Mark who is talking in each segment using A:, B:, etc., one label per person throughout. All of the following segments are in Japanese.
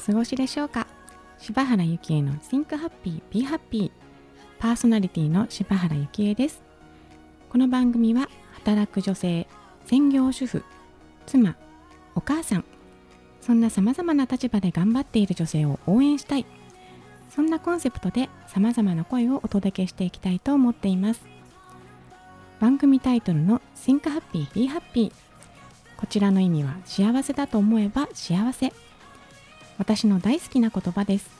A: 過ごしでしょうか？柴原幸恵の Think Happy Be Happy パーソナリティの柴原幸恵です。この番組は働く女性専業主婦妻お母さんそんな様々な立場で頑張っている女性を応援したい。そんなコンセプトで様々な声をお届けしていきたいと思っています。番組タイトルの Think Happy Be Happy こちらの意味は幸せだと思えば幸せ。私の大好きな言葉です。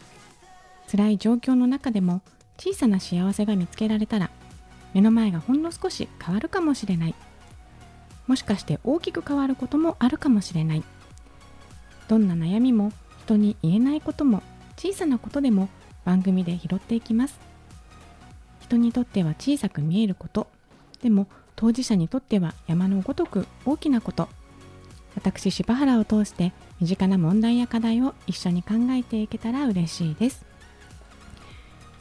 A: 辛い状況の中でも小さな幸せが見つけられたら目の前がほんの少し変わるかもしれない。もしかして大きく変わることもあるかもしれない。どんな悩みも人に言えないことも小さなことでも番組で拾っていきます。人にとっては小さく見えること。でも当事者にとっては山のごとく大きなこと。私柴原を通して身近な問題や課題を一緒に考えていけたら嬉しいです。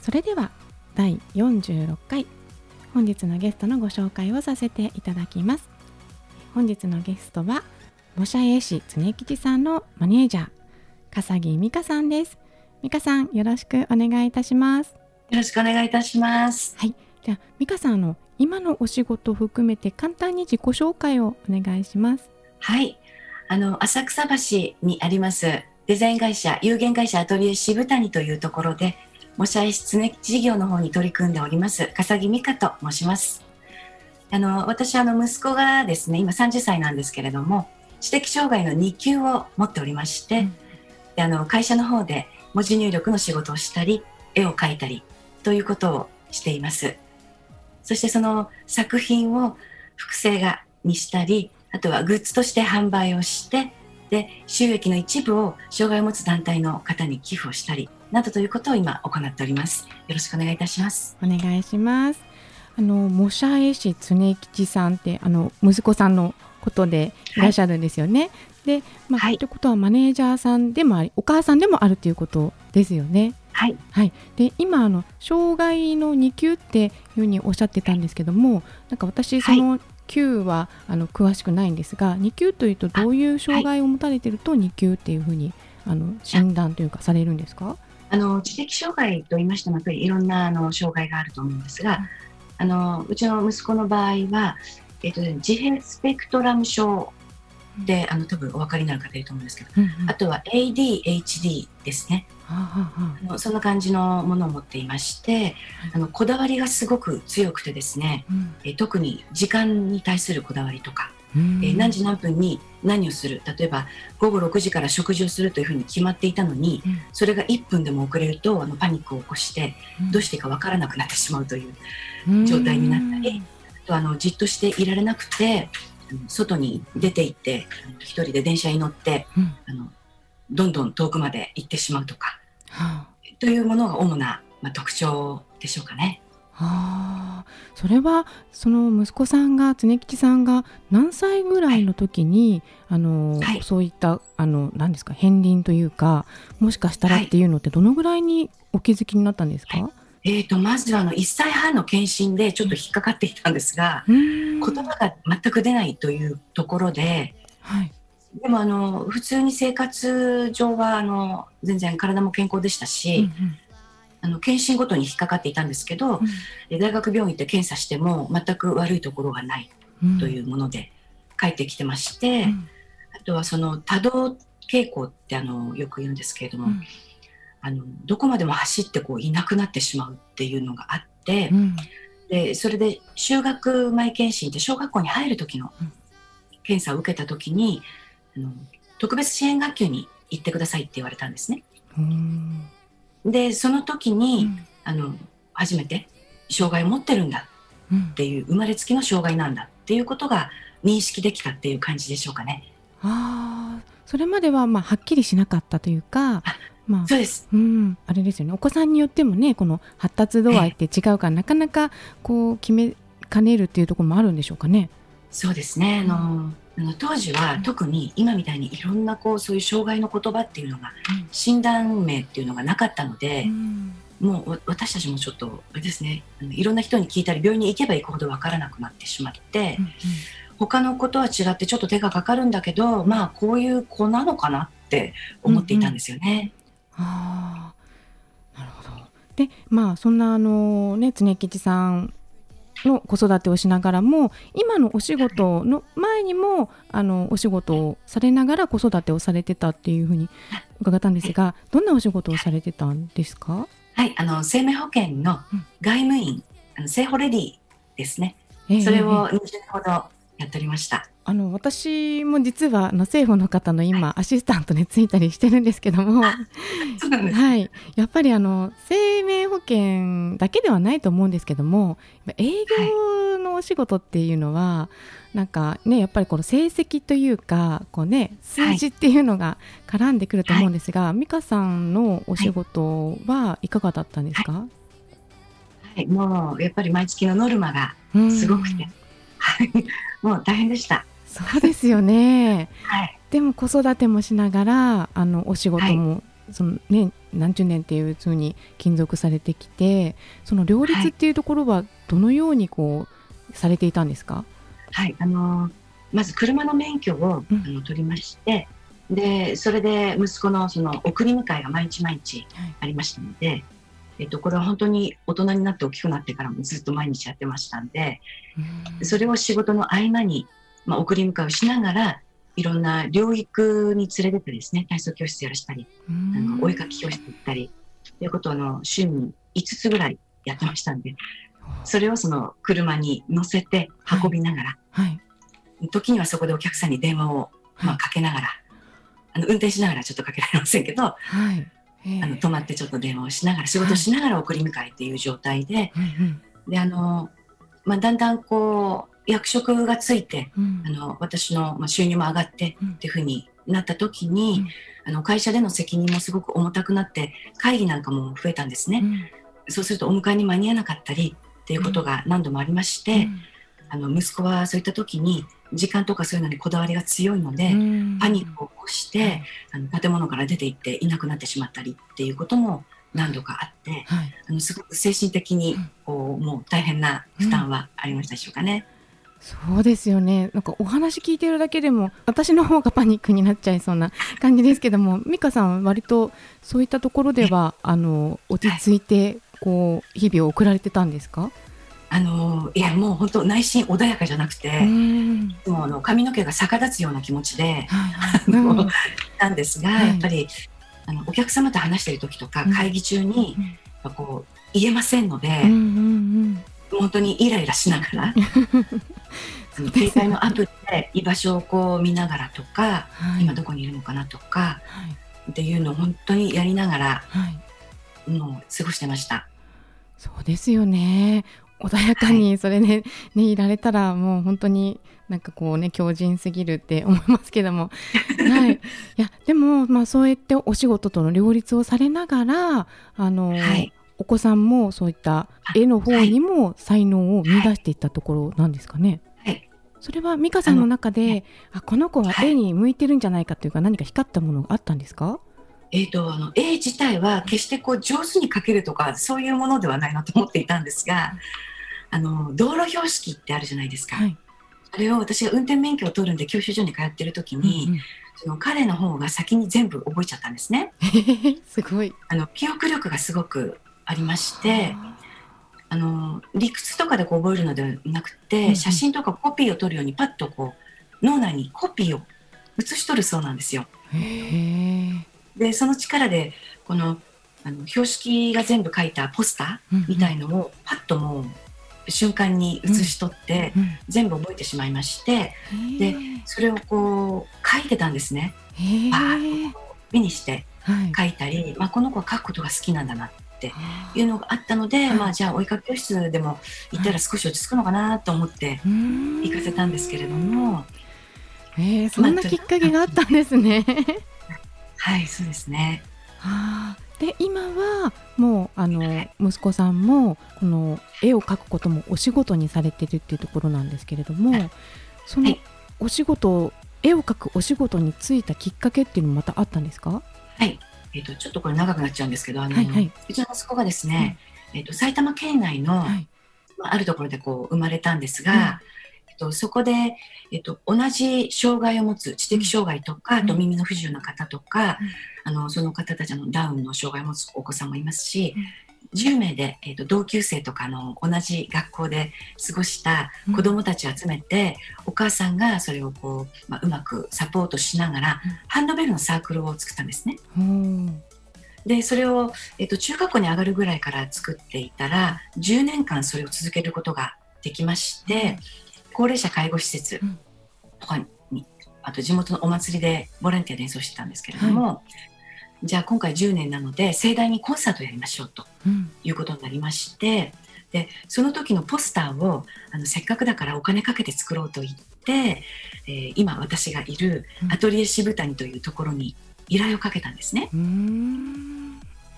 A: それでは第46回本日のゲストのご紹介をさせていただきます。本日のゲストは模写絵師常吉さんのマネージャー笠木美香さんです。美香さんよろしくお願いいたします。
B: よろしくお願いいたします。
A: はい。じゃあ美香さんの今のお仕事を含めて簡単に自己紹介をお願いします。
B: はいあの浅草橋にありますデザイン会社有限会社アトリエ渋谷というところで模写絵室ね事業の方に取り組んでおります笠木美香と申します。あの私あの息子がですね今30歳なんですけれども知的障害の2級を持っておりまして、うん、であの会社の方で文字入力の仕事をしたり絵を描いたりということをしています。そしてその作品を複製画にしたりあとはグッズとして販売をしてで収益の一部を障害を持つ団体の方に寄付をしたりなどということを今行っております。よろしくお願いいたします。
A: お願いします。あの模写絵師常吉さんってあの息子さんのことでいらっしゃるんですよね。はい、で、まあ、はい、ということはマネージャーさんでもあり、お母さんでもあるということですよね。
B: はい。
A: はい。で、今あの障害の2級っていうふうにおっしゃってたんですけども、なんか私その級はあの詳しくないんですが2級というとどういう障害を持たれていると2級っていうふうにあの診断というかされるんですか？
B: あの知的障害と言いましてもやっぱりいろんなあの障害があると思うんですが、あのうちの息子の場合は、えーと、自閉スペクトラム症で、あの多分お分かりになる方いると思うんですけど、うんうん、あとは ADHD ですね。あのそんな感じのものを持っていまして、あのこだわりがすごく強くてですね、うん、え特に時間に対するこだわりとか、えー、何時何分に何をする例えば午後6時から食事をするというふうに決まっていたのに、うん、それが1分でも遅れるとあのパニックを起こして、うん、どうしていいか分からなくなってしまうという状態になったり、あとあのじっとしていられなくて外に出て行って一人で電車に乗って、あのどんどん遠くまで行ってしまうとか、はあ、というものが主な、まあ、特徴でしょうかね。
A: はあ、それはその息子さんが常吉さんが何歳ぐらいの時に、はい、あの、はい、そういったあの何ですか片鱗というかもしかしたらっていうのってどのぐらいにお気づきになったんですか、はい、
B: えーと、まずあの1歳半の検診でちょっと引っかかっていたんですが、うん、言葉が全く出ないというところで、はい、でもあの普通に生活上はあの全然体も健康でしたし、うんうん、あの検診ごとに引っかかっていたんですけど、うん、大学病院って検査しても全く悪いところがないというもので帰ってきてまして、うん、あとはその多動傾向ってあのよく言うんですけれども、うん、あのどこまでも走ってこういなくなってしまうっていうのがあって、でそれで就学前検診って小学校に入る時の検査を受けた時にあの特別支援学級に行ってくださいって言われたんですね。でその時に、うん、あの初めて障害を持ってるんだっていう、生まれつきの障害なんだっていうことが認識できたっていう感じでしょうかね。
A: あそれまではまあはっきりしなかったというか。
B: まあ、そうです、
A: うん、あれですよね。お子さんによってもねこの発達度合いって違うからなかなかこう決めかねるっていうところもあるんでしょうかね。
B: そうですね。あの、あの当時は特に今みたいにいろんなこうそういう障害の言葉っていうのが、診断名っていうのがなかったので、もう私たちもちょっとですね。いろんな人に聞いたり病院に行けば行くほど分からなくなってしまって、他のことは違ってちょっと手がかかるんだけどまあこういう子なのかなって思っていたんですよね。
A: うんうん、あなるほど。でまあそんなあのね常吉さんの子育てをしながらも今のお仕事の前にもあのお仕事をされながら子育てをされてたっていうふうに伺ったんですがどんなお仕事をされてたんですか？
B: はいあの生命保険の外務員、うん、あの生保レディですね、えー、それを20年ほどやっておりました。
A: あの私も実はあの政府の方の今、はい、アシスタントについたりしてるんですけども、はい、やっぱりあの生命保険だけではないと思うんですけども営業のお仕事っていうのは、はい、なんかねやっぱりこの成績というかこうね数字っていうのが絡んでくると思うんですが、はい、美香さんのお仕事はいかがだったんですか、は
B: い、もうやっぱり毎月のノルマがすごくて、はい、もう大変でした。
A: そうですよね、はい、でも子育てもしながらあのお仕事も、はい、そのね、何十年っていうふうに勤続されてきてその両立っていうところはどのようにこうされていたんですか、
B: はい。あのまず車の免許を、うん、あの取りましてでそれで息子のその送り迎えが毎日毎日ありましたので、はい、えっと、これは本当に大人になって大きくなってからもずっと毎日やってましたんで、それを仕事の合間にまあ、送り迎えをしながらいろんな療育に連れてってですね体操教室やらしたりあのお絵かき教室行ったりということをの週に5つぐらいやってましたんでそれをその車に乗せて運びながら、はい。はい、時にはそこでお客さんに電話を、まあ、かけながら、あの運転しながらちょっとかけられませんけど、はい、あの止まってちょっと電話をしながら仕事しながら送り迎えっていう状態で、であのまあ、だんだんこう役職がついて、うん、あの私の、まあ、収入も上がってっていうふうになった時に、うん、あの会社での責任もすごく重たくなって会議なんかも増えたんですね、うん、そうするとお迎えに間に合わなかったりっていうことが何度もありまして、あの息子はそういった時に時間とかそういうのにこだわりが強いので、パニックを起こして、あの建物から出て行っていなくなってしまったりっていうことも何度かあって、はい、あのすごく精神的にこう、もう大変な負担はありましたでしょうかね。
A: そうですよね。なんかお話聞いてるだけでも私の方がパニックになっちゃいそうな感じですけども 美香さん割とそういったところではあの落ち着いてこう日々を送られてたんですか？
B: あのいやもう本当内心穏やかじゃなくてもうあの髪の毛が逆立つような気持ちで、はいはい、なんですが、はい、やっぱりあのお客様と話している時とか、会議中に、うん、こう言えませんので、うんうんうん。本当にイライラしながら 携帯のアプリで居場所をこう見ながらとか、はい、今どこにいるのかなとか、はい、っていうのを本当にやりながら、はい、もう過ごしてました。
A: そうですよね穏やかにそれで、ね、ねいられたらもう本当になんかこうね強靭すぎるって思いますけども、はい、いやでもまあそうやってお仕事との両立をされながらあの、はい、お子さんもそういった絵の方にも才能を見出していったところなんですかね。はい、それは美香さんの中であこの子は絵に向いてるんじゃないかというか、何か光ったものがあったんですか？
B: えーと、あの絵自体は決してこう上手に描けるとかそういうものではないなと思っていたんですがあの道路標識ってあるじゃないですか、はい、それを私が運転免許を取るんで教習所に通ってる時に、うんうん、その彼の方が先に全部覚えちゃったんですね。
A: すごい。
B: あの記憶力がすごくありましてあの理屈とかでこう覚えるのではなくて、うん写真とかコピーを取るようにパッとこう脳内にコピーを写し取るそうなんですよ。でその力でこのあの標識が全部書いたポスターみたいのをパッともう瞬間に写し取って、全部覚えてしまいましてでそれをこう書いてたんですね。バーッと目にして書いたり、はい、まあ、この子は書くことが好きなんだなっていうのがあったので、まあ、じゃあお絵かき教室でも行ったら少し落ち着くのかなと思って行かせたんですけれども。
A: えー、そんなきっかけがあったんですね。
B: はいそうですね。
A: はあ、で今はもうあの息子さんもこの絵を描くこともお仕事にされてるっていうところなんですけれどもそのお仕事、絵を描くお仕事に就いたきっかけっていうのもまたあったんですか？
B: はい。えーと、ちょっとこれ長くなっちゃうんですけどあの、はいはい、うちの息子がですね、えーと、埼玉県内の、はい、まあ、あるところでこう生まれたんですが、えーと、そこで、えっと、同じ障害を持つ知的障害とか、あと耳の不自由な方とか、あのその方たちのダウンの障害を持つお子さんもいますし、10名で、えーと、同級生とかの同じ学校で過ごした子どもたちを集めて、うん、お母さんがそれをこう,、まあ、うまくサポートしながら、うん、ハンドベルのサークルを作ったんですね。うん。でそれを、えーと、中学校に上がるぐらいから作っていたら10年間それを続けることができまして、高齢者介護施設とかにあと地元のお祭りでボランティアで演奏してたんですけれども、はい、じゃあ今回10年なので盛大にコンサートやりましょうということになりまして、うん、でその時のポスターをあのせっかくだからお金かけて作ろうと言って、えー、今私がいるアトリエ渋谷というところに依頼をかけたんですね。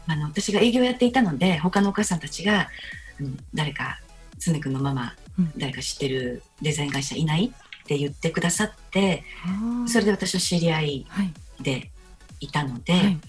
B: あの私が営業やっていたので他のお母さんたちが、うん、誰か常君のママ、うん、誰か知ってるデザイン会社いない？って言ってくださってそれで私は知り合いでいたので、はい、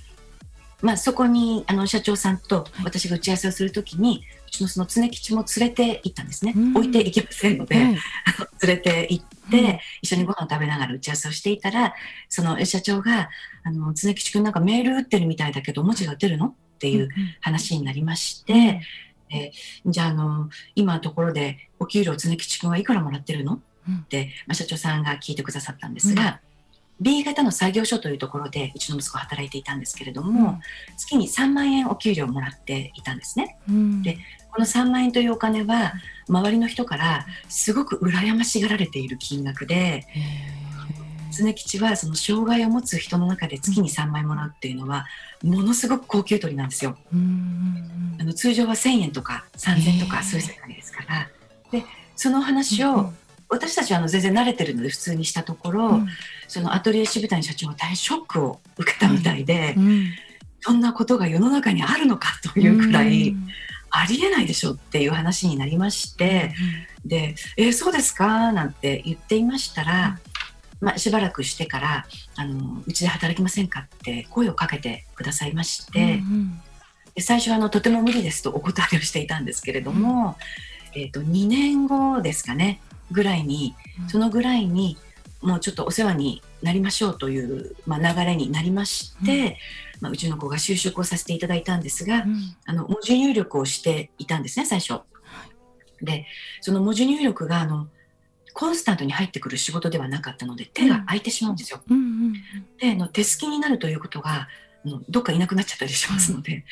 B: まあ、そこにあの社長さんと私が打ち合わせをするときに、うちのその常吉も連れて行ったんですね、置いていけませんので、はい、連れて行って、一緒にご飯を食べながら打ち合わせをしていたらその社長が「あの常吉君なんかメール打ってるみたいだけど文字が出るの?」っていう話になりまして。えじゃあの今のところでお給料常吉君はいくらもらってるの？って、まあ、社長さんが聞いてくださったんですが、B 型の作業所というところでうちの息子は働いていたんですけれども、うん、月に3万円お給料をもらっていたんですね。うん、でこの3万円というお金は周りの人からすごく羨ましがられている金額で常吉はその障害を持つ人の中で月に3万円もらうっていうのはものすごく高級取りなんですよ。あの通常は1000円とか3000円とかそういう世界ですから。でその話を私たちはあの全然慣れてるので普通にしたところ、うん、そのアトリエ渋谷社長は大変ショックを受けたみたいで、うん、そんなことが世の中にあるのかというくらい、ありえないでしょっていう話になりまして、で「えー、そうですか?」なんて言っていましたら、まあ、しばらくしてからあの「うちで働きませんか?」って声をかけてくださいまして、うんうん、で最初はあのとても無理ですと お断りをしていたんですけれども、うん、えーと、と2年後ですかねぐらいに、そのぐらいにもうちょっとお世話になりましょうという、まあ、流れになりまして、まあ、うちの子が就職をさせていただいたんですが、あの文字入力をしていたんですね最初。でその文字入力があのコンスタントに入ってくる仕事ではなかったので手が空いてしまうんですよ。での手すきになるということがどっかいなくなっちゃったりしますので、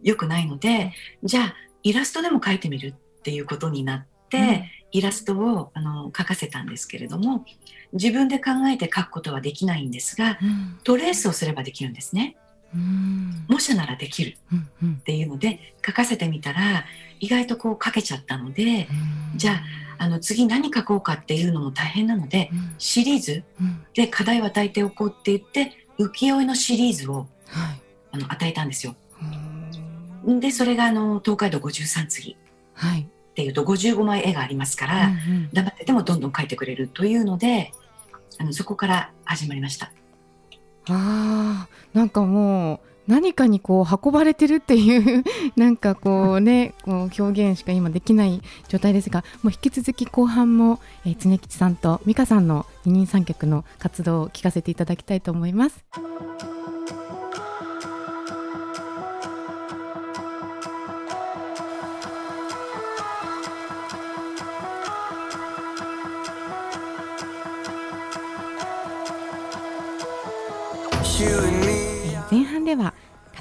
B: うん、よくないのでじゃあイラストでも描いてみるっていうことになって、イラストをあの描かせたんですけれども自分で考えて描くことはできないんですが、うん、トレースをすればできるんですね。模写ならできる。っていうので書かせてみたら意外とこう書けちゃったのでじゃああの次何書こうかっていうのも大変なのでシリーズで課題を与えておこうって言って浮世絵のシリーズを、あの与えたんですよ。でそれがあの東海道53次、はい、っていうと55枚絵がありますから、黙っててもどんどん描いてくれるというのであのそこから始まりました。
A: あなんかもう何かにこう運ばれてるっていうなんかこうね こう表現しか今できない状態ですがもう引き続き後半も、えー、常吉さんと美香さんの二人三脚の活動を聞かせていただきたいと思います。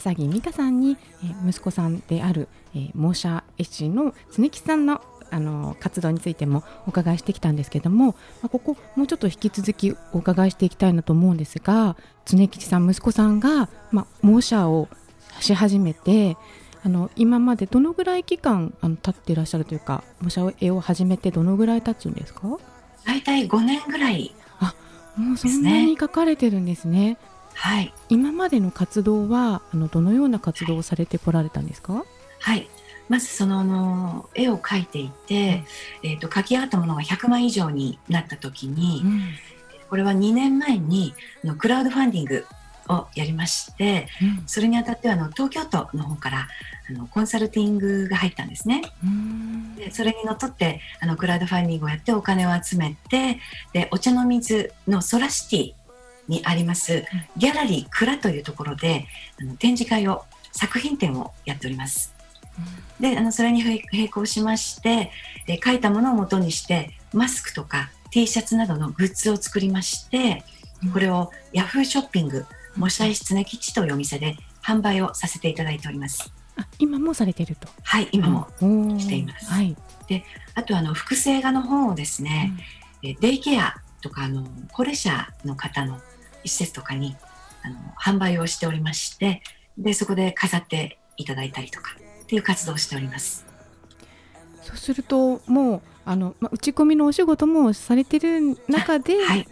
A: 笠木美香さんに、え息子さんである、え猛者絵師の常木さんのあの活動についてもお伺いしてきたんですけども、まあ、ここもうちょっと引き続きお伺いしていきたいなと思うんですが常吉さん息子さんが、まあ、猛者をし始めてあの今までどのぐらい期間あの経っていらっしゃるというか模写絵を始めてどのぐらい経つんですか？
B: 大体5年ぐらいあ
A: もうそんなに書かれてるんですね。
B: はい、
A: 今までの活動はあのどのような活動をされてこられたんですか？
B: はい。まずそのあの絵を描いていて、うん、えーと、描き上がったものが100枚以上になった時に、うん、これは2年前にのクラウドファンディングをやりまして、うん、それにあたってはあの東京都の方からあのコンサルティングが入ったんですね。ででそれにのっとってあのクラウドファンディングをやってお金を集めてでお茶の水のソラシティにありますギャラリー蔵というところであの展示会を作品展をやっております。であのそれに並行しましてで書いたものをもとにしてマスクとか T シャツなどのグッズを作りましてこれを Yahoo ショッピング模写室根吉というお店で販売をさせていただいております。
A: あ今もされてると？
B: はい今もしています。はい、であとあの複製画の本をですね、うん、デイケアとかあの高齢者の方の施設とかにあの販売をしておりましてでそこで飾っていただいたりとかっていう活動をしております。
A: そうするともうあの、ま、打ち込みのお仕事もされてる中でのはい、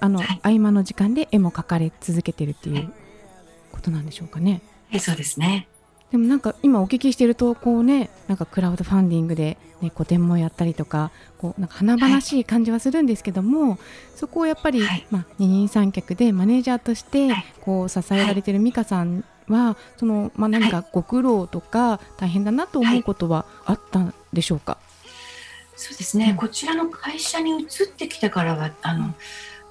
A: あの、はい、合間の時間で絵も描かれ続けてるっていうことなんでしょうかね。
B: はい、そうですね。
A: でもなんか今お聞きしてるとこうねなんかクラウドファンディングで、ね、個展もやったりとかこうなんか華々しい感じはするんですけども、はい、そこをやっぱり、はい、まあ、二人三脚でマネージャーとしてこう支えられてる美香さんはその、まあ、何かご苦労とか大変だなと思うことはあったんでしょうか、
B: そうですね、うん、こちらの会社に移ってきてからはあの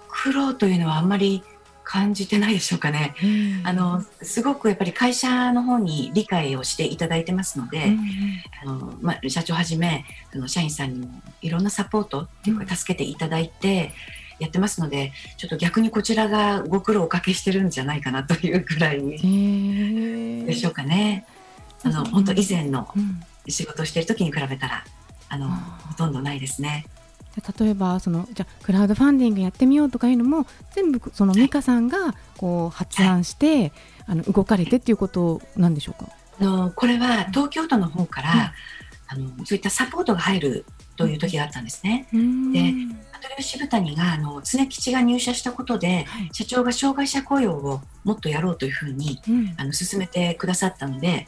B: 苦労というのはあんまり感じてないでしょうかね。あのすごくやっぱり会社の方に理解をしていただいてますので、あのまあ、社長はじめあの社員さんにもいろんなサポートっていうか助けていただいて。やってますのでちょっと逆にこちらがご苦労おかけしてるんじゃないかなというぐらいでしょうかね。あの本当以前の仕事をしている時に比べたらあのほとんどないですね。
A: 例えばそのじゃクラウドファンディングやってみようとかいうのも全部その美香さんがこう発案して、はい、あの動かれてっていうことなんでしょうか？
B: あのこれは東京都の方から、はい、あのそういったサポートが入るという時があったんですね。でアトリエ渋谷があの常吉が入社したことで、はい、社長が障害者雇用をもっとやろうというふうに、うん、あの進めてくださったので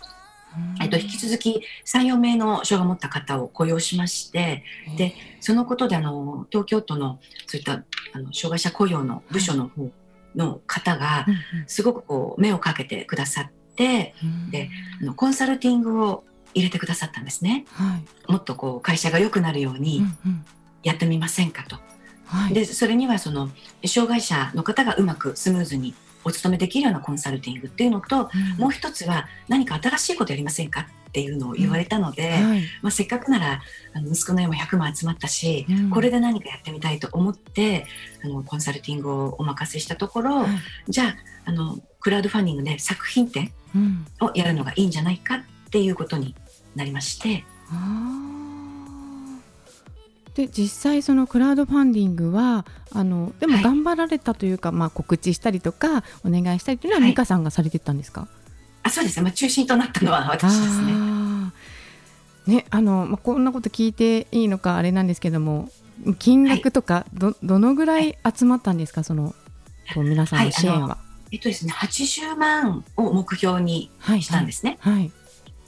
B: えっと、引き続き3、4名の障害を持った方を雇用しまして、でそのことであの東京都のそういったあの障害者雇用の部署の方の方がすごくこう目をかけてくださって、であのコンサルティングを入れてくださったんですね。はい、もっとこう会社が良くなるようにやってみませんかと。はい、でそれにはその障害者の方がうまくスムーズにお勤めできるようなコンサルティングっていうのと、うん、もう一つは何か新しいことやりませんかっていうのを言われたので、うんはい、まあ、せっかくならあの息子の絵も100万集まったし、うん、これで何かやってみたいと思ってあのコンサルティングをお任せしたところ、はい、じゃああのクラウドファンディングで作品展をやるのがいいんじゃないかっていうことになりまして。
A: で実際そのクラウドファンディングはあのでも頑張られたというか、はい、まあ、告知したりとかお願いしたりというのは、美香さんがされてたんですか？
B: あそうですね、まあ、中心となったのは私ですね。
A: ねあのまあ、こんなこと聞いていいのかあれなんですけども金額とかど,、どのぐらい集まったんですか？そのこう皆さんの支援は。
B: えっとですね、80万を目標にしたんですね。はい、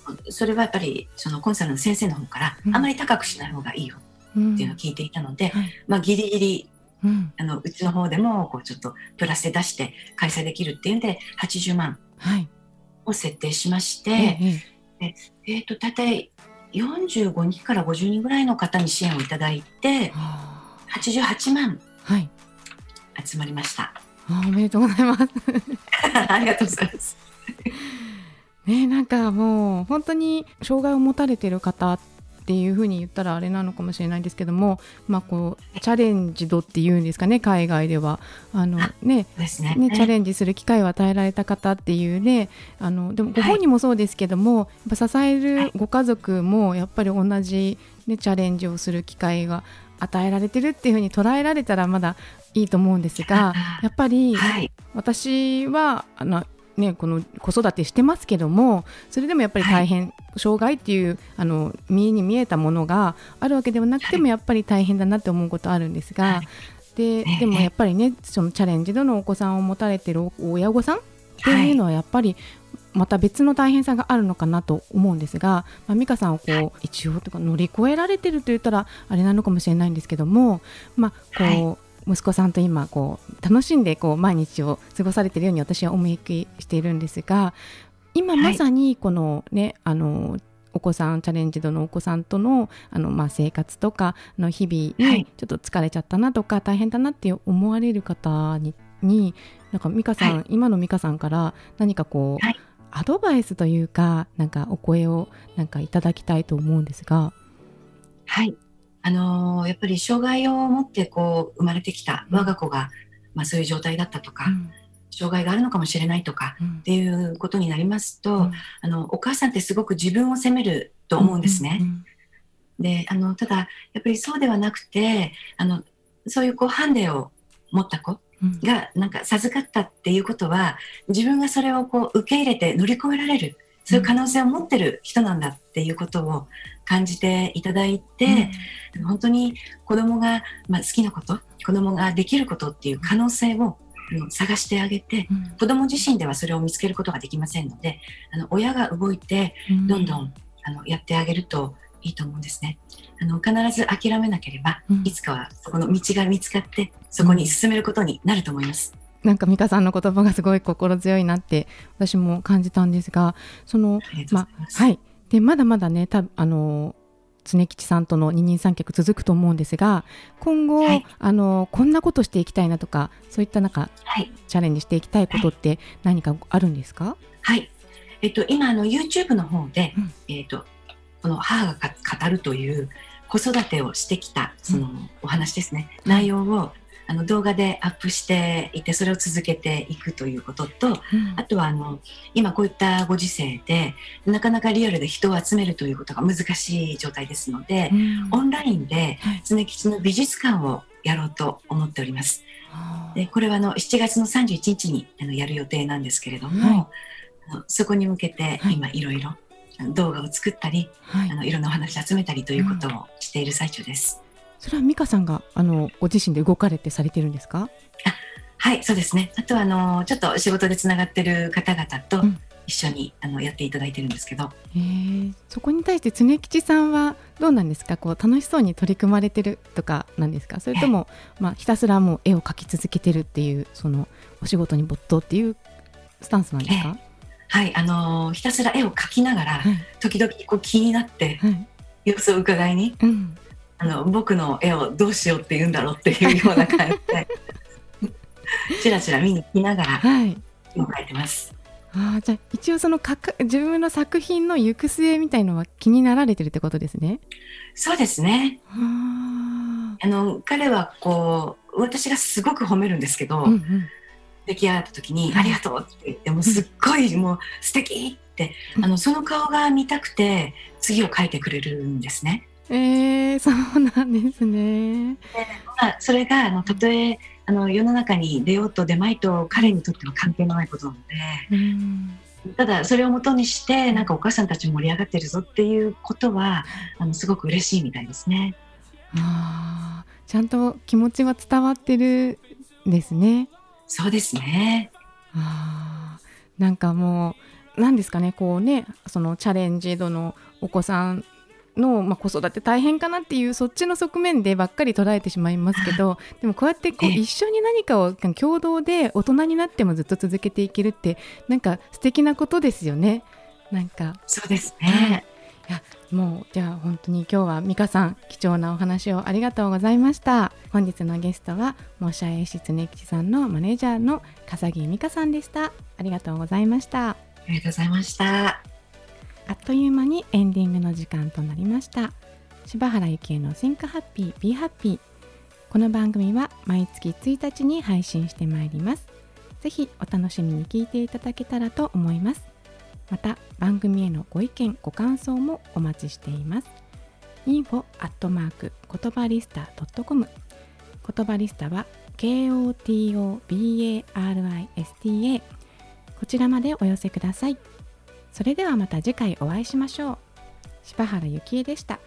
B: はい、それはやっぱりそのコンサルの先生の方から、あまり高くしない方がいいよっていうのを聞いていたので、はい、まあ、ギリギリ、うん、あのうちの方でもこうちょっとプラスで出して開催できるっていうんで80万を設定しまして、はい、ええ。ー、と大体45人から50人ぐらいの方に支援をいただいて88万集まりました。
A: はい、おめでとうございます。
B: ありがとうございます。
A: ね、なんかもう本当に障害を持たれてる方っっていうふうに言ったらあれなのかもしれないんですけども、まあ、こうチャレンジ度っていうんですかね海外では。あのね、ね、ね、チャレンジする機会を与えられた方っていうね。あのでもご本人もそうですけども、やっぱ支えるご家族もやっぱり同じ、ね、チャレンジをする機会が与えられてるっていうふうに捉えられたらまだいいと思うんですがやっぱり私はあのね、この子育てしてますけどもそれでもやっぱり大変、はい、障害っていうあの見に見えたものがあるわけではなくてもやっぱり大変だなって思うことあるんですが、はい、ででもやっぱりねそのチャレンジでのお子さんを持たれてる親御さんっていうのはやっぱり、また別の大変さがあるのかなと思うんですが、まあ、美香さんをこう一応とか乗り越えられてると言ったらあれなのかもしれないんですけども、まあこう息子さんと今こう楽しんでこう毎日を過ごされているように私は思いきしているんですが今まさにこのね、はい、あのお子さんチャレンジ度のお子さんとのあの、まあ、生活とかの日々にちょっと疲れちゃったなとか、はい、大変だなって思われる方にになんか美香さん、はい、今の美香さんから何かこう、はい、アドバイスというかなんかお声をなんかいただきたいと思うんですが。
B: はいあのー、やっぱり障害を持ってこう生まれてきた我が子が、まあ、そういう状態だったとか、うん、障害があるのかもしれないとか、うん、っていうことになりますと、うん、あのお母さんってすごく自分を責めると思うんですね。うんうんうん、であのただやっぱりそうではなくてあのそういうこうハンデを持った子がなんか授かったっていうことは自分がそれをこう受け入れて乗り越えられるそういう可能性を持ってる人なんだっていうことを感じていただいて、うん、本当に子供が、まあ、好きなこと子供ができることっていう可能性を探してあげて、うん、子供自身ではそれを見つけることができませんのであの親が動いてどんどん、あのやってあげるといいと思うんですね。あの必ず諦めなければ、うん、いつかはそこの道が見つかってそこに進めることになると思います。
A: なんか美香さんの言葉がすごい心強いなって私も感じたんですが、そのまはい。でまだまだねたあの常吉さんとの二人三脚続くと思うんですが今後、はい、あのこんなことしていきたいなとかそういったなんか、はい、チャレンジしていきたいことって何かあるんですか？
B: はい、えっと、今あの YouTube の方で、うん、えっと、この母が語るという子育てをしてきたそのお話ですね、うん、内容をあの動画でアップしていてそれを続けていくということと、うん、あとはあの今こういったご時世でなかなかリアルで人を集めるということが難しい状態ですので、うん、オンラインで常吉の美術館をやろうと思っております。でこれはあの7月の31日にあのやる予定なんですけれども、はい、そこに向けて今いろいろ動画を作ったり、はい、あのいろんなお話集めたりということをしている最中です。
A: それは美香さんがあのご自身で動かれてされてるんですか？
B: はいそうですね。あとはあのちょっと仕事でつながってる方々と一緒に、うん、あのやっていただいてるんですけど。
A: そこに対して常吉さんはどうなんですか？こう楽しそうに取り組まれてるとかなんですか？それとも、まあ、ひたすらもう絵を描き続けてるっていうそのお仕事に没頭っていうスタンスなんですか、
B: はい、あのー、ひたすら絵を描きながら、はい、時々こう気になって、はい、様子を伺いに、うん、あの僕の絵をどうしようって言うんだろうっていうような感じでちらちら見に来ながら、はい、描いてます。
A: あじゃあ一応その自分の作品の行く末みたいのは気になられてるってことですね。
B: そうですね。あの彼はこう私がすごく褒めるんですけど、うんうん、出来上がった時に「ありがとう」って言ってもすっごいもう素敵って、あのその顔が見たくて次を描いてくれるんですね。
A: えー、そうなんですね。
B: まあ、それがあのたとえあの世の中に出ようと出まいと彼にとっては関係のないことなので、うん、ただそれをもとにしてなんかお母さんたち盛り上がってるぞっていうことはあのすごく嬉しいみたいですね。
A: あちゃんと気持ちは伝わってるんですね。
B: そうですね。
A: あなんかもう何ですかねこうねそのチャレンジ度のお子さんの、まあ、子育て大変かなっていうそっちの側面でばっかり捉えてしまいますけどでもこうやってこう一緒に何かを共同で大人になってもずっと続けていけるってなんか素敵なことですよね。なんか。
B: そうですね、
A: い。やもうじゃあ本当に今日は美香さん貴重なお話をありがとうございました。本日のゲストは模写絵師常吉さんのマネージャーの笠木美香さんでした。ありがとうございました。あ
B: りがとうございました
A: あっという間にエンディングの時間となりました。柴原幸恵の Think Happy Be Happy この番組は毎月1日に配信してまいります。ぜひお楽しみに聞いていただけたらと思います。また番組へのご意見ご感想もお待ちしています。info アットマーク言葉リスタ .com 言葉リスタは KOTOBARISTA こちらまでお寄せください。それではまた次回お会いしましょう。柴原幸恵でした。